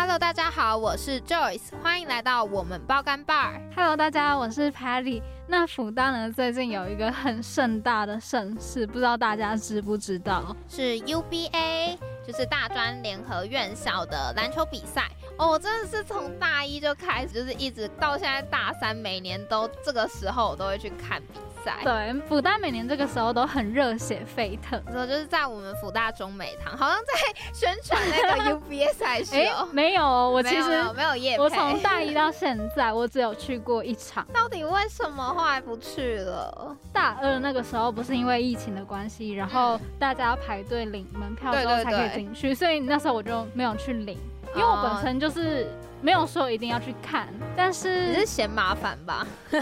Hello，大家好，我是 Joyce，欢迎来到我们包干 bar。Hello，大家，我是 Patty。那福大呢，最近有一个很盛大的盛事，不知道大家知不知道？是 UBA，就是大专联合院校的篮球比赛。哦，我真的是从大一就开始，就是一直到现在大三，每年都这个时候我都会去看比赛。对，福大每年这个时候都很热血沸腾。然后就是在我们福大中美堂，好像在宣传那个 UBA 赛事。没有哦，我其实没有没有夜，我从大一到现在，我只有去过一场。到底为什么后来不去了？大二那个时候不是因为疫情的关系，然后大家要排队领门票之后才可以进去，所以那时候我就没有去领，因为我本身就是没有说一定要去看，但是你是是嫌麻烦吧？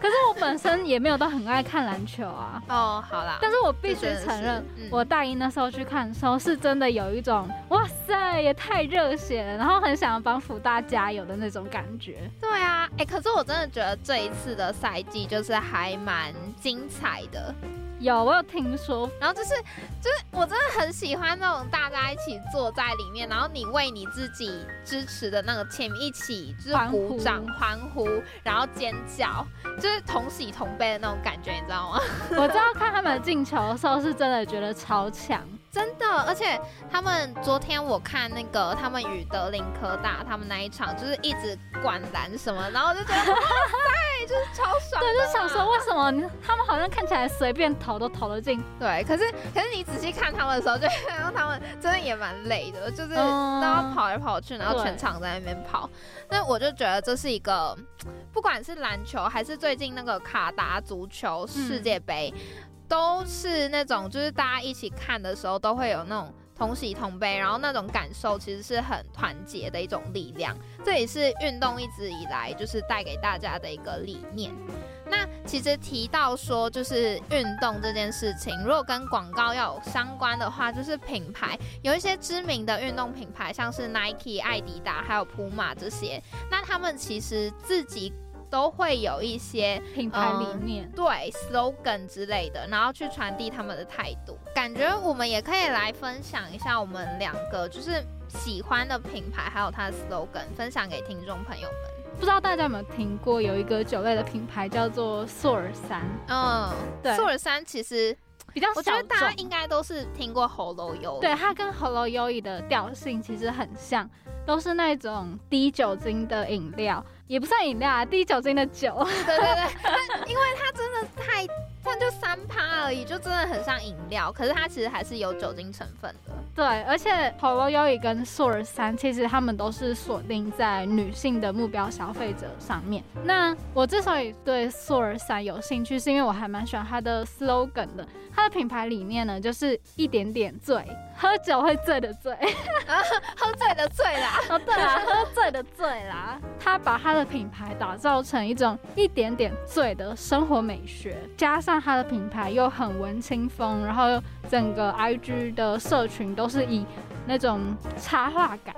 可是我本身也没有到很爱看篮球啊。哦，好啦，但是我必须承认，嗯我大一那时候去看的时候，是真的有一种哇塞，也太热血了，然后很想要帮福大加油的那种感觉。对啊，哎、可是我真的觉得这一次的赛季就是还蛮精彩的。有，我有听说，然后就是就是我真的很喜欢那种大家一起坐在里面，然后你为你自己支持的那个 team 一起就是鼓掌欢呼，然后尖叫，就是同喜同悲的那种感觉，你知道吗？我知道看他们进球的时候，是真的觉得超强。真的，而且他们昨天我看那个他们与德林科大他们那一场，就是一直灌篮什么，然后我就觉得哇塞，就是超爽对，就想说为什么他们好像看起来随便投都投得进，对，可是可是你仔细看他们的时候，就会看到他们真的也蛮累的，就是都嗯要跑来跑去，然后全场在那边跑。那我就觉得这是一个，不管是篮球还是最近那个卡达足球世界杯，都是那种就是大家一起看的时候都会有那种。同喜同悲，然后那种感受其实是很团结的一种力量，这也是运动一直以来就是带给大家的一个理念。那其实提到说，就是运动这件事情，如果跟广告要有相关的话，就是品牌有一些知名的运动品牌，像是 Nike、艾迪达还有普马这些，那他们其实自己都会有一些品牌理念。对 slogan 之类的，然后去传递他们的态度。感觉我们也可以来分享一下我们两个就是喜欢的品牌，还有它的 slogan，分享给听众朋友们。不知道大家有没有听过，有一个酒类的品牌叫做索尔山，嗯，对索尔山其实比较小我觉得大家众。应该都是听过喉咙油，对，它跟喉咙优怡的调性其实很像，都是那种低酒精的饮料，也不算饮料啊，低酒精的酒。对对对，但因为它真的太，它就三趴而已，就真的很像饮料，可是它其实还是有酒精成分的。对，而且喉咙优怡跟索尔三，其实他们都是锁定在女性的目标消费者上面。那我之所以对索尔三有兴趣，是因为我还蛮喜欢它的 slogan 的。它的品牌理念呢，就是一点点醉，喝酒会醉的醉。喝醉的醉啦，哦，对啦，喝醉的醉啦。他把他的品牌打造成一种一点点醉的生活美学，加上他的品牌又很文青风，然后整个 IG 的社群都是以那种插画感，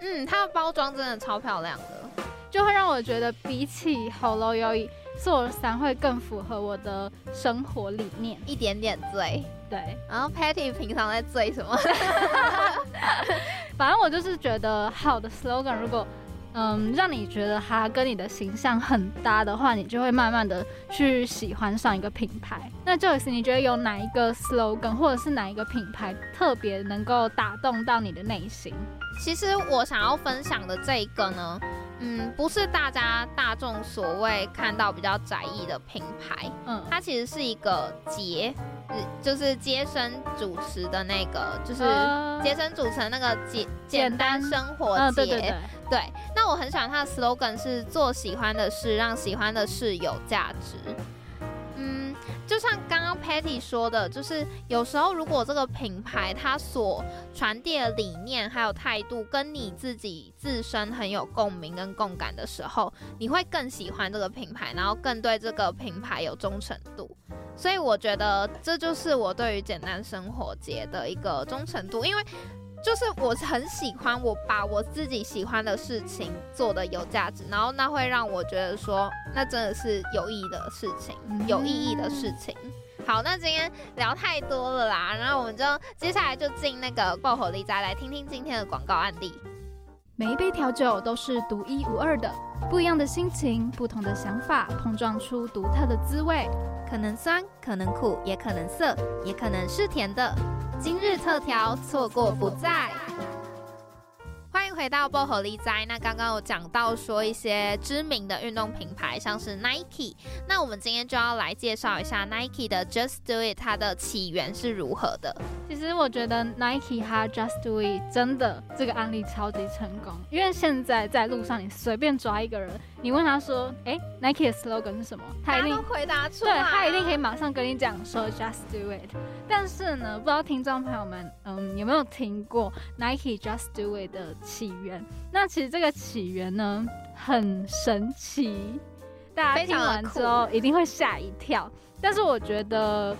嗯，它的包装真的超漂亮的。就会让我觉得比起 Hello 优怡，索尔三会更符合我的生活理念。一点点醉，对，然后 Patty 平常在追什么？反正我就是觉得好的 slogan，如果嗯让你觉得它跟你的形象很搭的话，你就会慢慢的去喜欢上一个品牌。那 Joyce，你觉得有哪一个 slogan 或者是哪一个品牌特别能够打动到你的内心？其实我想要分享的这一个呢，嗯，不是大家大众所谓看到比较窄义的品牌，嗯，它其实是一个节，呃就是接生主持的那个，就是呃接生主持的那个简简简单单生活嗯，节。对对对，对，那我很喜欢它的 slogan 是做喜欢的事，让喜欢的事有价值。嗯，就像 Patty 说的，就是有时候如果这个品牌它所传递的理念还有态度跟你自己自身很有共鸣跟共感的时候，你会更喜欢这个品牌，然后更对这个品牌有忠诚度。所以我觉得这就是我对于简单生活节的一个忠诚度，因为。就是我很喜欢我把我自己喜欢的事情做的有价值，然后那会让我觉得说，那真的是有意义的事情，有意义的事情。好，那今天聊太多了啦，然后我们就接下来就进那个爆火力再来听听今天的广告案例。每一杯调酒都是独一无二的，不一样的心情，不同的想法，碰撞出独特的滋味，可能酸，可能苦，也可能涩，也可能是甜的。今日特调，错过不再。回到薄荷力哉。那刚刚有讲到说一些知名的运动品牌，像是 Nike。那我们今天就要来介绍一下 Nike 的 Just Do It，它的起源是如何的。其实我觉得 Nike 它 Just Do It 真的这个案例超级成功，因为现在在路上你随便抓一个人。你问他说：“哎，Nike 的 slogan 是什么？”他一定回答出来。对他一定可以马上跟你讲说 “Just Do It”。但是呢，不知道听众朋友们，嗯，有没有听过 Nike Just Do It 的起源？那其实这个起源呢，很神奇，大家听完之后一定会吓一跳。但是我觉得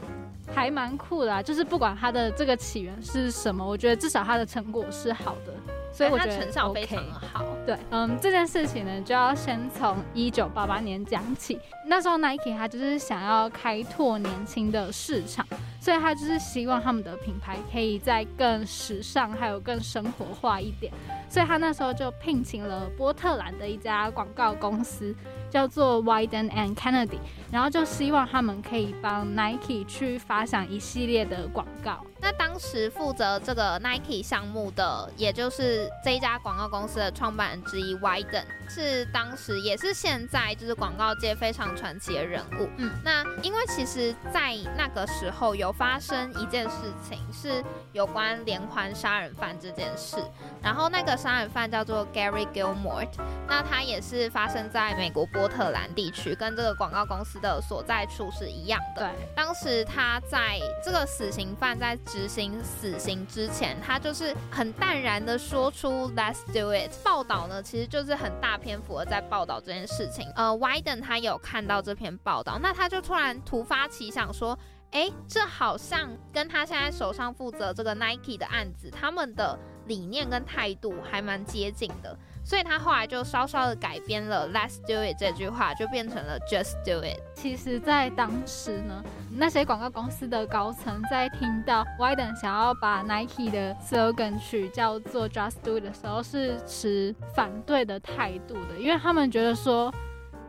还蛮酷的，就是不管它的这个起源是什么，我觉得至少它的成果是好的。所以我觉得成效非常好。对，嗯，这件事情呢，就要先从一九八八年讲起。那时候 Nike 它就是想要开拓年轻的市场，所以他就是希望他们的品牌可以再更时尚，还有更生活化一点。所以他那时候就聘请了波特兰的一家广告公司。叫做 Wyden and Kennedy，然后就希望他们可以帮 Nike 去发想一系列的广告。那当时负责这个 Nike 项目的，也就是这一家广告公司的创办人之一 Wyden，是当时也是现在就是广告界非常传奇的人物。嗯，那因为其实，在那个时候有发生一件事情，是有关连环杀人犯这件事。然后那个杀人犯叫做 Gary Gilmore，那他也是发生在美国波特兰地区，跟这个广告公司的所在处是一样的。对，当时他在这个死刑犯在执行死刑之前，他就是很淡然的说出 Let's do it。报道呢，其实就是很大篇幅的在报道这件事情。呃，Wyden 他有看到这篇报道，那他就突然突发奇想说，哎，这好像跟他现在手上负责这个 Nike 的案子，他们的。理念跟态度还蛮接近的，所以他后来就稍稍的改编了 "Let's do it" 这句话，就变成了 "Just do it"。其实，在当时呢，那些广告公司的高层在听到 Wyden 想要把 Nike 的 slogan 取叫做 "Just do it" 的时候，是持反对的态度的，因为他们觉得说，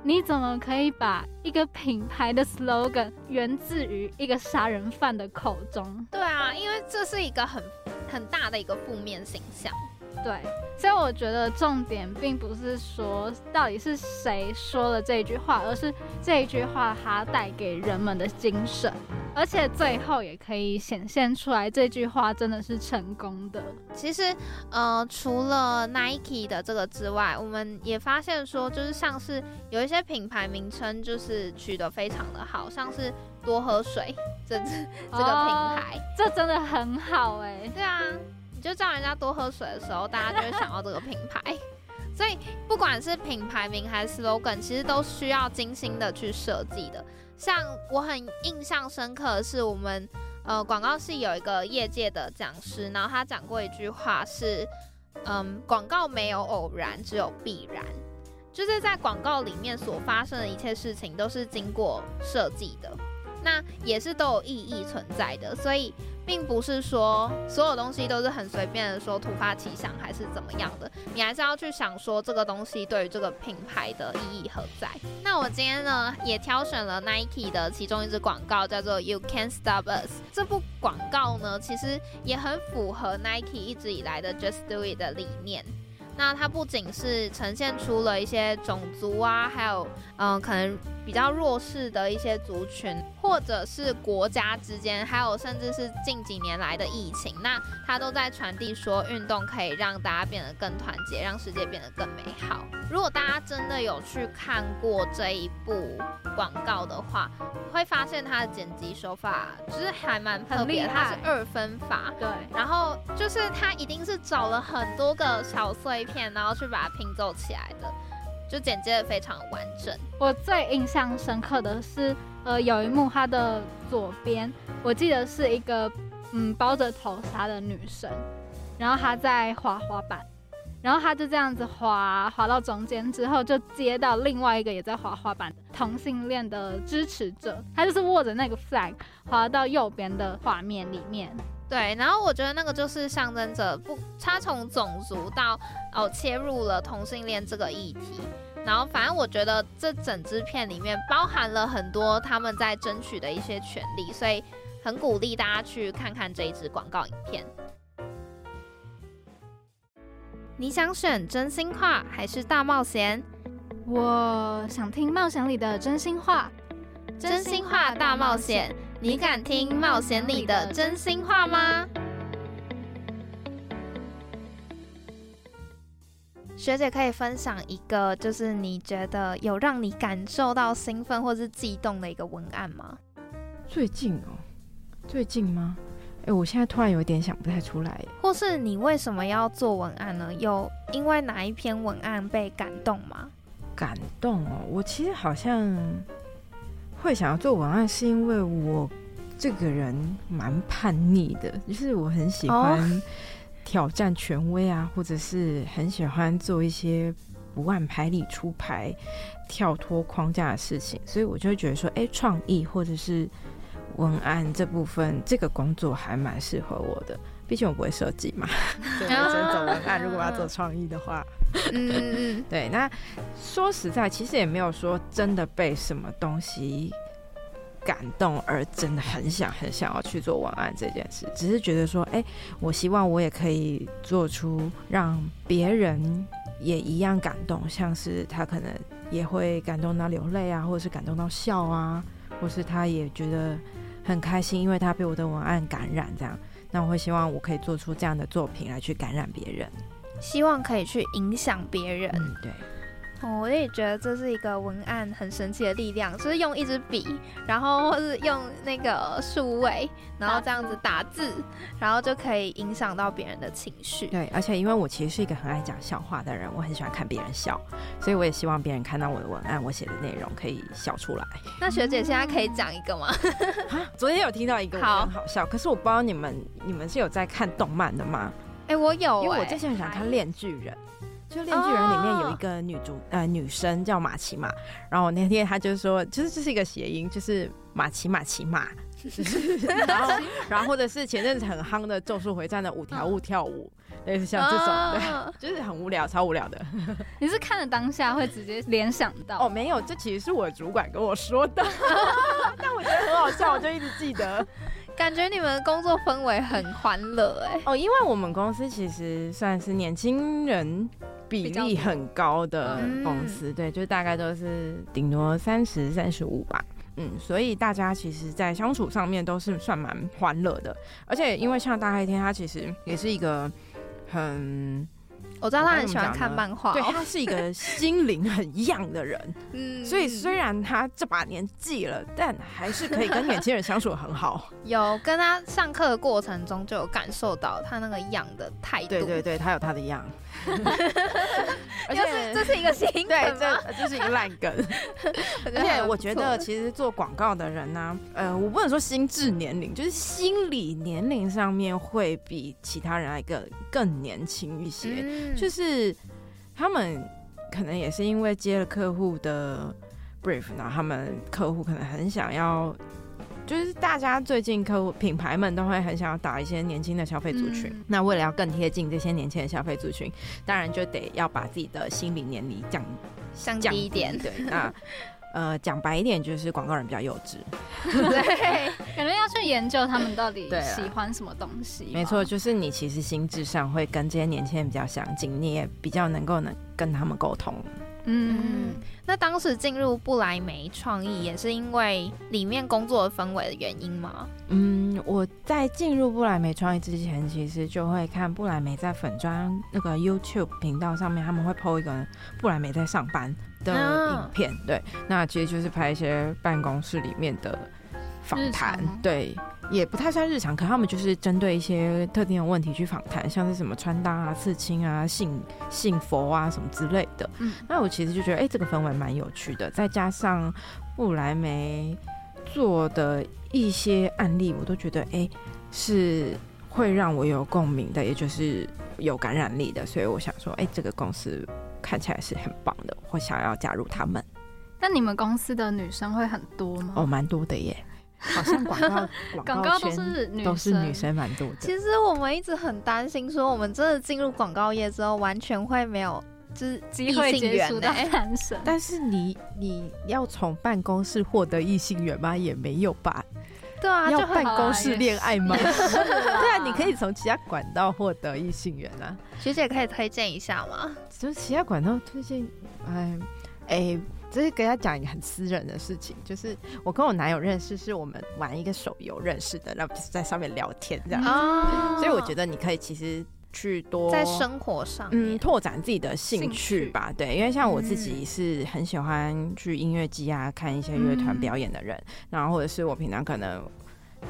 你怎么可以把一个品牌的 slogan 源自于一个杀人犯的口中？对啊，因为这是一个很。很大的一个负面形象，对，所以我觉得重点并不是说到底是谁说了这句话，而是这一句话它带给人们的精神，而且最后也可以显现出来这句话真的是成功的。其实，呃，除了 Nike 的这个之外，我们也发现说，就是像是有一些品牌名称就是取得非常的好，像是多喝水这这这个品牌，这真的很好哎。对啊，你就叫人家多喝水的时候，大家就会想到这个品牌。所以不管是品牌名还是 slogan，其实都需要精心的去设计的。像我很印象深刻的是，我们呃广告系有一个业界的讲师，然后他讲过一句话是，嗯，广告没有偶然，只有必然。就是在广告里面所发生的一切事情都是经过设计的，那也是都有意义存在的，所以并不是说所有东西都是很随便的说突发奇想还是怎么样的，你还是要去想说这个东西对于这个品牌的意义何在。那我今天呢也挑选了 Nike 的其中一支广告，叫做 You Can't Stop Us。这部广告呢其实也很符合 Nike 一直以来的 Just Do It 的理念。那它不仅是呈现出了一些种族啊，还有嗯，可能比较弱势的一些族群，或者是国家之间，还有甚至是近几年来的疫情，那它都在传递说，运动可以让大家变得更团结，让世界变得更美好。如果大家真的有去看过这一部广告的话，会发现它的剪辑手法就是还蛮特别，它是二分法，对，然后就是它一定是找了很多个小碎片，然后去把它拼凑起来的。就剪接的非常完整。我最印象深刻的是，呃，有一幕，它的左边，我记得是一个嗯包着头纱的女生，然后她在滑滑板，然后她就这样子滑滑到中间之后，就接到另外一个也在滑滑板的同性恋的支持者，他就是握着那个 flag 滑到右边的画面里面。对，然后我觉得那个就是象征着不，他从种族到哦切入了同性恋这个议题，然后反正我觉得这整支片里面包含了很多他们在争取的一些权利，所以很鼓励大家去看看这一支广告影片。你想选真心话还是大冒险？我想听冒险里的真心话，真心话大冒险。你敢听冒险里的真心话吗？学姐可以分享一个，就是你觉得有让你感受到兴奋或是悸动的一个文案吗？最近哦，最近吗？哎，我现在突然有点想不太出来。或是你为什么要做文案呢？有因为哪一篇文案被感动吗？感动哦，我其实好像。会想要做文案，是因为我这个人蛮叛逆的，就是我很喜欢挑战权威啊，或者是很喜欢做一些不按牌理出牌、跳脱框架的事情，所以我就会觉得说，哎，创意或者是文案这部分，这个工作还蛮适合我的。毕竟我不会设计嘛，对，只能走文案。如果要做创意的话，嗯嗯，对。那说实在，其实也没有说真的被什么东西感动，而真的很想很想要去做文案这件事。只是觉得说，哎，我希望我也可以做出让别人也一样感动，像是他可能也会感动到流泪啊，或者是感动到笑啊，或是他也觉得很开心，因为他被我的文案感染这样。那我会希望我可以做出这样的作品来去感染别人，希望可以去影响别人。嗯，对。我也觉得这是一个文案很神奇的力量，就是用一支笔，然后或是用那个数位，然后这样子打字，然后就可以影响到别人的情绪。对，而且因为我其实是一个很爱讲笑话的人，我很喜欢看别人笑，所以我也希望别人看到我的文案，我写的内容可以笑出来。那学姐现在可以讲一个吗？昨天有听到一个很好笑，可是我不知道你们你们是有在看动漫的吗？哎，我有，因为我之前很想看《恋巨人》。就《恋巨人》里面有一个女主呃女生叫马奇马，然后那天她就说，就是这是一个谐音，就是马奇马奇马，然后然后或者是前阵子很夯的《咒术回战》的五条悟跳舞，类似像这种，对，就是很无聊，超无聊的。你是看了当下会直接联想到？哦，没有，这其实是我主管跟我说的，但我觉得很好笑，我就一直记得。感觉你们工作氛围很欢乐哎。哦，因为我们公司其实算是年轻人。比例很高的公司，对，就大概都是顶多三十三十五吧，嗯，所以大家其实，在相处上面都是算蛮欢乐的，而且因为像大黑天，他其实也是一个很。我知道他很喜欢看漫画，对他是一个心灵很样的人，嗯，所以虽然他这把年纪了，但还是可以跟年轻人相处很好。有跟他上课的过程中，就有感受到他那个样的态度。对对对，他有他的样。而且这是一个新梗对，这这是一个烂梗。而且我觉得，其实做广告的人呢，呃，我不能说心智年龄，就是心理年龄上面会比其他人来更更年轻一些。就是他们可能也是因为接了客户的 brief，然后他们客户可能很想要，就是大家最近客户品牌们都会很想要打一些年轻的消费族群。那为了要更贴近这些年轻的消费族群，当然就得要把自己的心理年龄降降低一点。对，那呃，讲白一点就是广告人比较幼稚。对，可能要去研究他们到底 喜欢什么东西。没错，，就是你其实心智上会跟这些年轻人比较相近，你也比较能够能跟他们沟通。嗯嗯，那当时进入布莱梅创意也是因为里面工作的氛围的原因吗？嗯，我在进入布莱梅创意之前，其实就会看布莱梅在粉砖那个 YouTube 频道上面，他们会 PO 一个布莱梅在上班的啊影片。对，那其实就是拍一些办公室里面的访谈。对，也不太算日常，可他们就是针对一些特定的问题去访谈，像是什么穿搭啊、刺青啊、信信佛啊什么之类的。嗯那我其实就觉得，哎、这个氛围蛮有趣的，再加上布莱梅做的一些案例，我都觉得，哎、是会让我有共鸣的，也就是有感染力的，所以我想说，哎、这个公司看起来是很棒的，我想要加入他们。那你们公司的女生会很多吗？哦，蛮多的耶，好像广告广 广告都是女都是女生蛮多的。其实我们一直很担心，说我们真的进入广告业之后，完全会没有就是机会接触到缘欸男生。但是你你要从办公室获得异性缘吗？也没有吧。对啊，要就办公室恋爱吗？对啊，你可以从其他管道获得异性缘啊。学姐可以推荐一下吗？就是其他管道推荐，哎哎，这是跟他讲一个很私人的事情，就是我跟我男友认识，是我们玩一个手游认识的，然后就是在上面聊天这样。啊所以我觉得你可以其实去多在生活上嗯，拓展自己的兴兴趣趣吧。对，因为像我自己嗯是很喜欢去音乐季啊，看一些乐团嗯表演的人，然后或者是我平常可能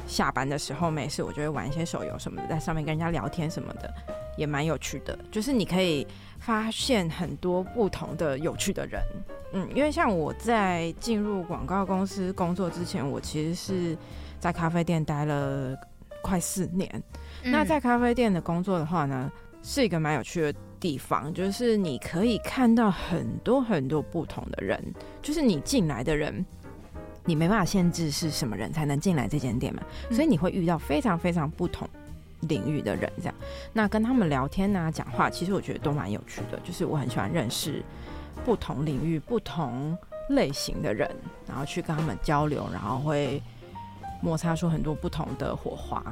下班的时候没事，我就会玩一些手游什么的，在上面跟人家聊天什么的，也蛮有趣的。就是你可以发现很多不同的有趣的人。嗯，因为像我在进入广告公司工作之前，我其实是在咖啡店待了快四年。嗯那在咖啡店的工作的话呢，是一个蛮有趣的地方，就是你可以看到很多很多不同的人，就是你进来的人。你没办法限制是什么人才能进来这间店嘛，嗯所以你会遇到非常非常不同领域的人，这样。那跟他们聊天啊、讲话，其实我觉得都蛮有趣的。就是我很喜欢认识不同领域、不同类型的人，然后去跟他们交流，然后会摩擦出很多不同的火花。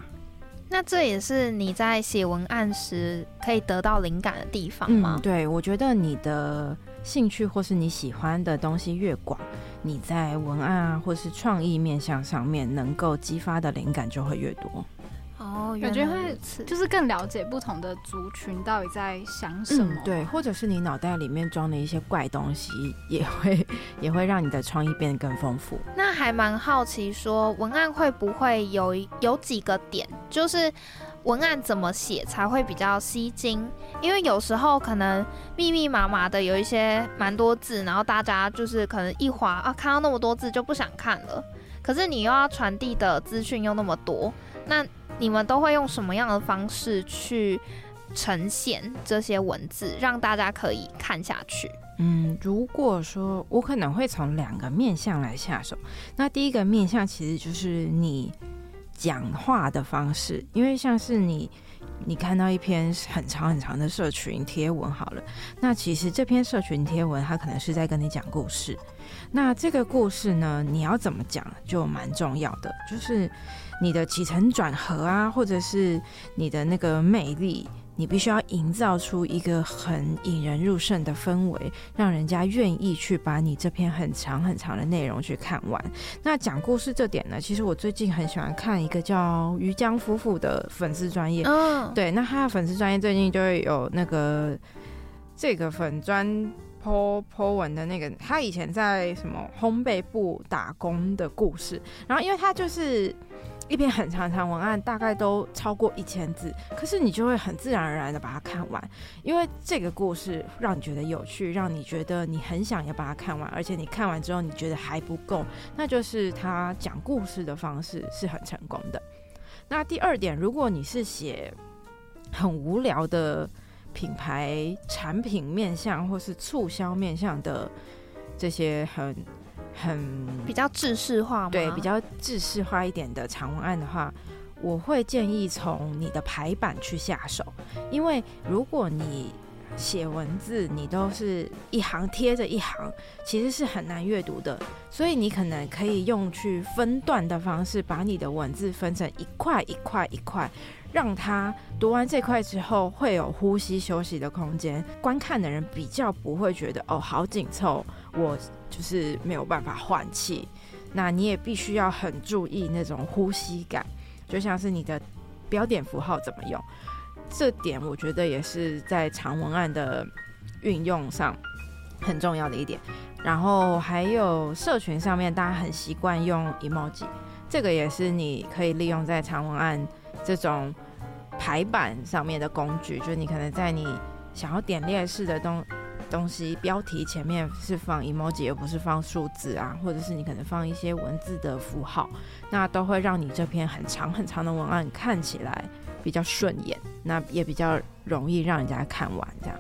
那这也是你在写文案时可以得到灵感的地方吗？嗯，对，我觉得你的兴趣或是你喜欢的东西越广，你在文案啊或是创意面向上面能够激发的灵感就会越多。哦，感觉会就是更了解不同的族群到底在想什么。嗯对，或者是你脑袋里面装的一些怪东西，也会也会让你的创意变得更丰富。那还蛮好奇，说文案会不会有有几个点，就是文案怎么写才会比较吸睛？因为有时候可能密密麻麻的有一些蛮多字，然后大家就是可能一划啊，看到那么多字就不想看了。可是你又要传递的资讯又那么多，那你们都会用什么样的方式去呈现这些文字，让大家可以看下去？嗯，如果说我可能会从两个面向来下手，那第一个面向其实就是你讲话的方式，因为像是你你看到一篇很长很长的社群贴文好了，那其实这篇社群贴文它可能是在跟你讲故事，那这个故事呢，你要怎么讲就蛮重要的，就是你的起承转合啊，或者是你的那个魅力。你必须要营造出一个很引人入胜的氛围，让人家愿意去把你这篇很长很长的内容去看完。那讲故事这点呢，其实我最近很喜欢看一个叫于江夫妇的粉丝专业，嗯，对，那他的粉丝专业最近就会有那个这个粉专 po po 文的那个，他以前在什么烘焙部打工的故事，然后因为他就是。一篇很长长文案，大概都超过一千字，可是你就会很自然而然的把它看完，因为这个故事让你觉得有趣，让你觉得你很想要把它看完，而且你看完之后你觉得还不够，那就是他讲故事的方式是很成功的。那第二点，如果你是写很无聊的品牌产品面向或是促销面向的这些很很比较制式化吗？对比较制式化一点的长文案的话，我会建议从你的排版去下手，因为如果你写文字，你都是一行贴着一行，其实是很难阅读的。所以你可能可以用去分段的方式，把你的文字分成一块一块一块，让它读完这块之后会有呼吸休息的空间。观看的人比较不会觉得哦好紧凑，我就是没有办法换气。那你也必须要很注意那种呼吸感，就像是你的标点符号怎么用。这点我觉得也是在长文案的运用上很重要的一点。然后还有社群上面，大家很习惯用 emoji，这个也是你可以利用在长文案这种排版上面的工具。就是你可能在你想要点列式的东东西标题前面是放 emoji，而不是放数字啊，或者是你可能放一些文字的符号，那都会让你这篇很长很长的文案看起来。比较顺眼，那也比较容易让人家看完。这样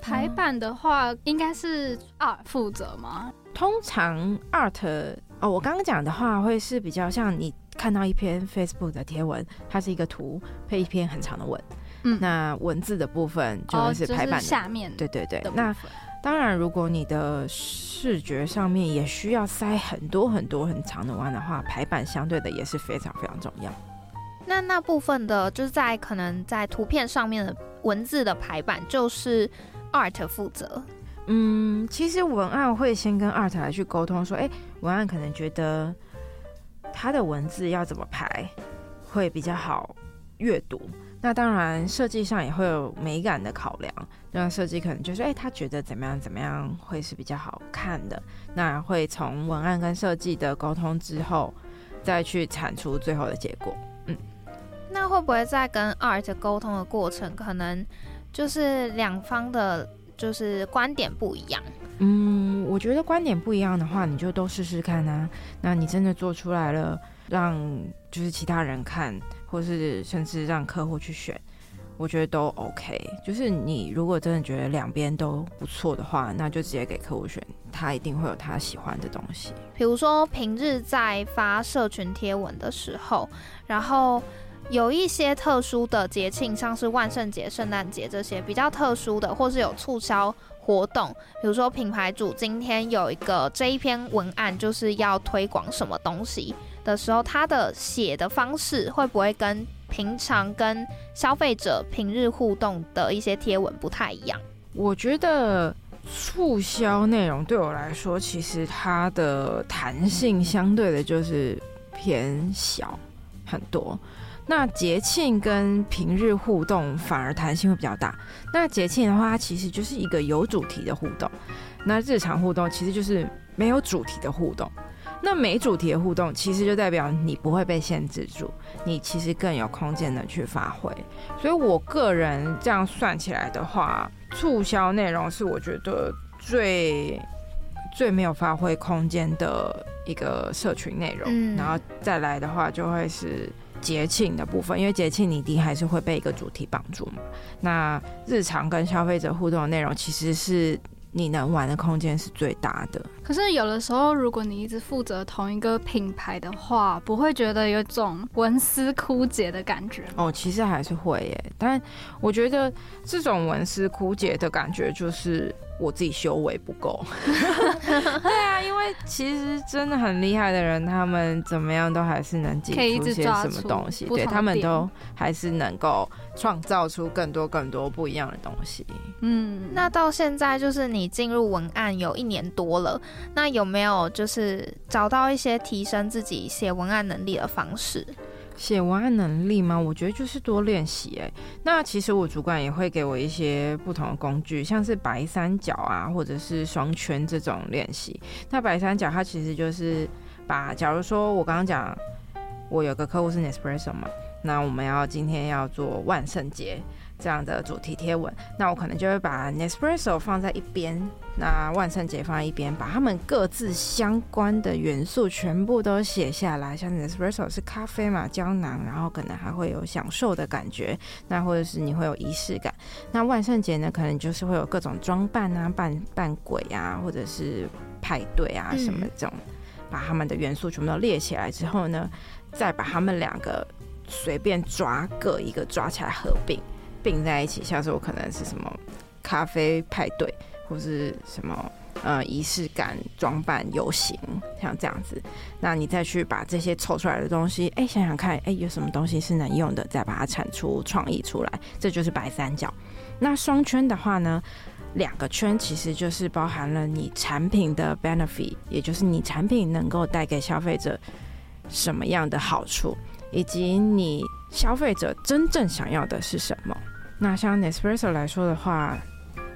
排版的话，应该是 art 负责吗？通常 art 哦，我刚刚讲的话会是比较像你看到一篇 Facebook 的贴文，它是一个图配一篇很长的文，嗯，那文字的部分就是排版下面。对对对，那当然，如果你的视觉上面也需要塞很多很多很长的文的话，排版相对的也是非常非常重要。那那部分的，就是在可能在图片上面的文字的排版，就是 art 负责。嗯，其实文案会先跟 art 来去沟通，说，哎，文案可能觉得他的文字要怎么排会比较好阅读。那当然，设计上也会有美感的考量。那设计可能就是，哎，他觉得怎么样怎么样会是比较好看的。那会从文案跟设计的沟通之后，再去产出最后的结果。嗯那会不会在跟 art 沟通的过程，可能就是两方的，就是观点不一样？嗯，我觉得观点不一样的话，你就都试试看啊。那你真的做出来了，让就是其他人看，或是甚至让客户去选，我觉得都 OK。就是你如果真的觉得两边都不错的话，那就直接给客户选，他一定会有他喜欢的东西。比如说平日在发社群贴文的时候，然后。有一些特殊的节庆，像是万圣节、圣诞节这些比较特殊的，或是有促销活动，比如说品牌主今天有一个这一篇文案就是要推广什么东西的时候，他的写的方式会不会跟平常跟消费者平日互动的一些贴文不太一样？我觉得促销内容对我来说，其实它的弹性相对的就是偏小很多。那节庆跟平日互动反而弹性会比较大。那节庆的话，它其实就是一个有主题的互动；那日常互动其实就是没有主题的互动。那没主题的互动，其实就代表你不会被限制住，你其实更有空间的去发挥。所以我个人这样算起来的话，促销内容是我觉得最最没有发挥空间的一个社群内容。然后再来的话，就会是。节庆的部分，因为节庆你一定还是会被一个主题绑住嘛。那日常跟消费者互动的内容，其实是你能玩的空间是最大的。可是有的时候，如果你一直负责同一个品牌的话，不会觉得有种文思枯竭的感觉哦，其实还是会耶。但我觉得这种文思枯竭的感觉，就是。我自己修为不够，对啊，因为其实真的很厉害的人，他们怎么样都还是能挤出些什么东西，对他们都还是能够创造出更多更多不一样的东西。嗯，那到现在就是你进入文案有一年多了，那有没有就是找到一些提升自己写文案能力的方式？写文案能力吗？我觉得就是多练习哎。那其实我主管也会给我一些不同的工具，像是白三角啊，或者是双圈这种练习。那白三角它其实就是把，假如说我刚刚讲，我有个客户是 Nespresso 嘛，那我们要今天要做万圣节。这样的主题贴文，那我可能就会把 Nespresso 放在一边，那万圣节放在一边，把他们各自相关的元素全部都写下来。像 Nespresso 是咖啡嘛，胶囊，然后可能还会有享受的感觉，那或者是你会有仪式感。那万圣节呢，可能就是会有各种装扮啊，扮扮鬼啊，或者是派对啊什么这种，把他们的元素全部都列起来之后呢，再把他们两个随便抓各一个抓起来合并。并在一起，像是我可能是什么咖啡派对或是什么呃仪式感装扮游行，像这样子，那你再去把这些凑出来的东西，哎，想想看，哎，有什么东西是能用的，再把它产出创意出来，这就是白三角。那双圈的话呢，两个圈其实就是包含了你产品的 benefit，也就是你产品能够带给消费者什么样的好处，以及你消费者真正想要的是什么。那像 Nespresso 来说的话，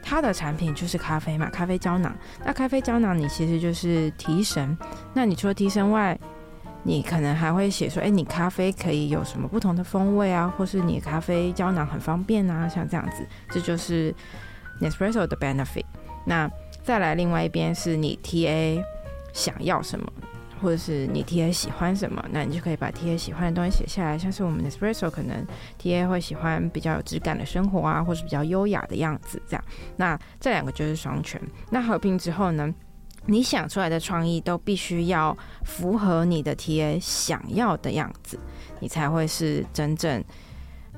它的产品就是咖啡嘛，咖啡胶囊。那咖啡胶囊你其实就是提神。那你除了提神外，你可能还会写说，哎，你咖啡可以有什么不同的风味啊，或是你咖啡胶囊很方便啊，像这样子，这就是 Nespresso 的 benefit。那再来另外一边是你 TA 想要什么。或者是你 T A 喜欢什么，那你就可以把 T A 喜欢的东西写下来。像是我们的 Espresso，可能 T A 会喜欢比较有质感的生活啊，或是比较优雅的样子，这样。那这两个就是双全。那合并之后呢，你想出来的创意都必须要符合你的 T A 想要的样子，你才会是真正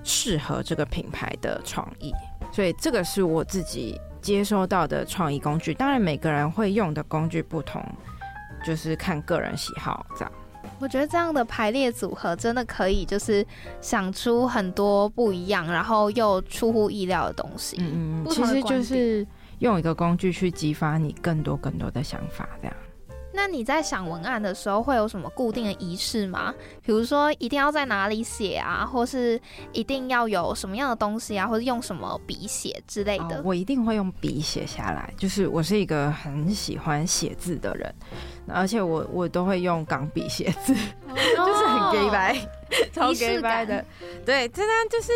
适合这个品牌的创意。所以这个是我自己接收到的创意工具。当然，每个人会用的工具不同。就是看个人喜好这样，我觉得这样的排列组合真的可以，就是想出很多不一样，然后又出乎意料的东西。嗯嗯，其实就是用一个工具去激发你更多更多的想法，这样。那你在想文案的时候会有什么固定的仪式吗？比如说一定要在哪里写啊，或是一定要有什么样的东西啊，或者用什么笔写之类的？我一定会用笔写下来，就是我是一个很喜欢写字的人，而且我我都会用钢笔写字，就是很 gay 白，超 gay 白的，对，真的就是。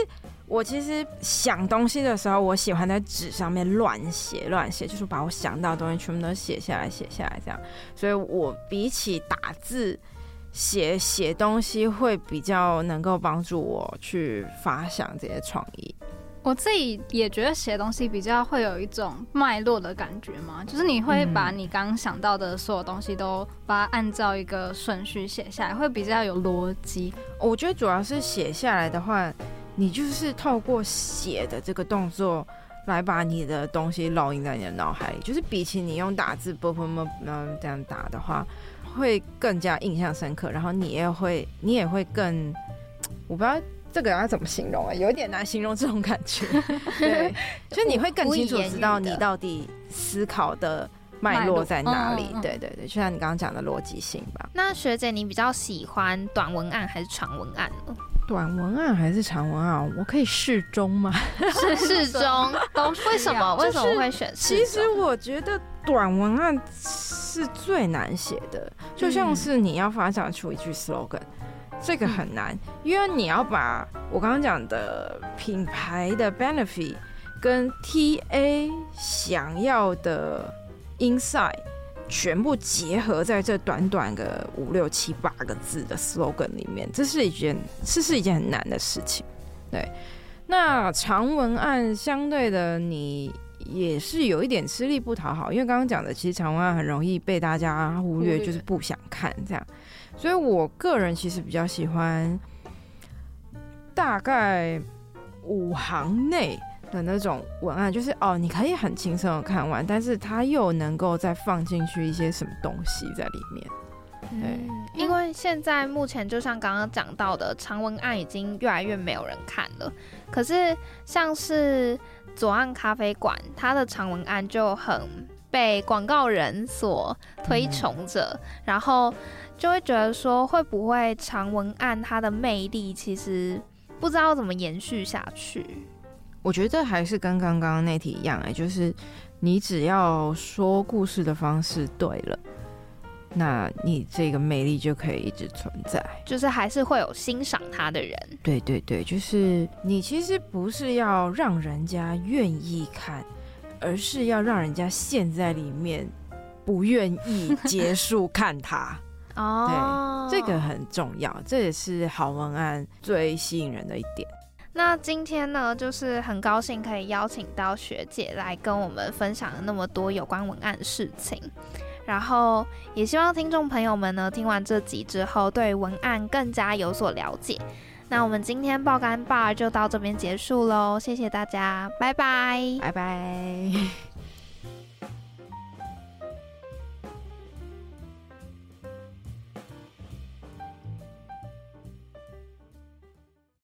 我其实想东西的时候，我喜欢在纸上面乱写乱写，就是把我想到的东西全部都写下来，写下来这样。所以我比起打字写写东西，会比较能够帮助我去发想这些创意。我自己也觉得写东西比较会有一种脉络的感觉嘛，就是你会把你刚刚想到的所有东西都把它按照一个顺序写下来，会比较有逻辑。我觉得主要是写下来的话。你就是透过写的这个动作来把你的东西烙印在你的脑海里，就是比起你用打字啵啵啵嗯这样打的话，会更加印象深刻。然后你也会，你也会更，我不知道这个要怎么形容啊，有点难形容这种感觉。对，就你会更清楚知道你到底思考的脉络在哪里。对对对，就像你刚刚讲的逻辑性吧。那学姐，你比较喜欢短文案还是长文案呢？短文案还是长文案？我可以适中吗？是 适中，都为什么？为什么会选？其实我觉得短文案是最难写的，就像是你要发展出一句 slogan，这个很难，因为你要把我刚刚讲的品牌的 benefit 跟 TA 想要的 insight。全部结合在这短短个五六七八个字的 slogan 里面，这是一件这是一件很难的事情。对，那长文案相对的，你也是有一点吃力不讨好，因为刚刚讲的，其实长文案很容易被大家忽略，就是不想看这样。所以我个人其实比较喜欢大概五行内。的那种文案，就是哦，你可以很轻松的看完，但是它又能够再放进去一些什么东西在里面。对，因为现在目前就像刚刚讲到的，长文案已经越来越没有人看了。可是像是左岸咖啡馆，它的长文案就很被广告人所推崇着，然后就会觉得说，会不会长文案它的魅力其实不知道怎么延续下去？我觉得还是跟刚刚那题一样，哎，就是你只要说故事的方式对了，那你这个魅力就可以一直存在，就是还是会有欣赏他的人。对对对，就是你其实不是要让人家愿意看，而是要让人家陷在里面，不愿意 结束看它。哦，对，这个很重要，这也是好文案最吸引人的一点。那今天呢，就是很高兴可以邀请到学姐来跟我们分享那么多有关文案的事情，然后也希望听众朋友们呢听完这集之后，对文案更加有所了解。那我们今天爆肝吧就到这边结束喽，谢谢大家，拜拜，拜拜。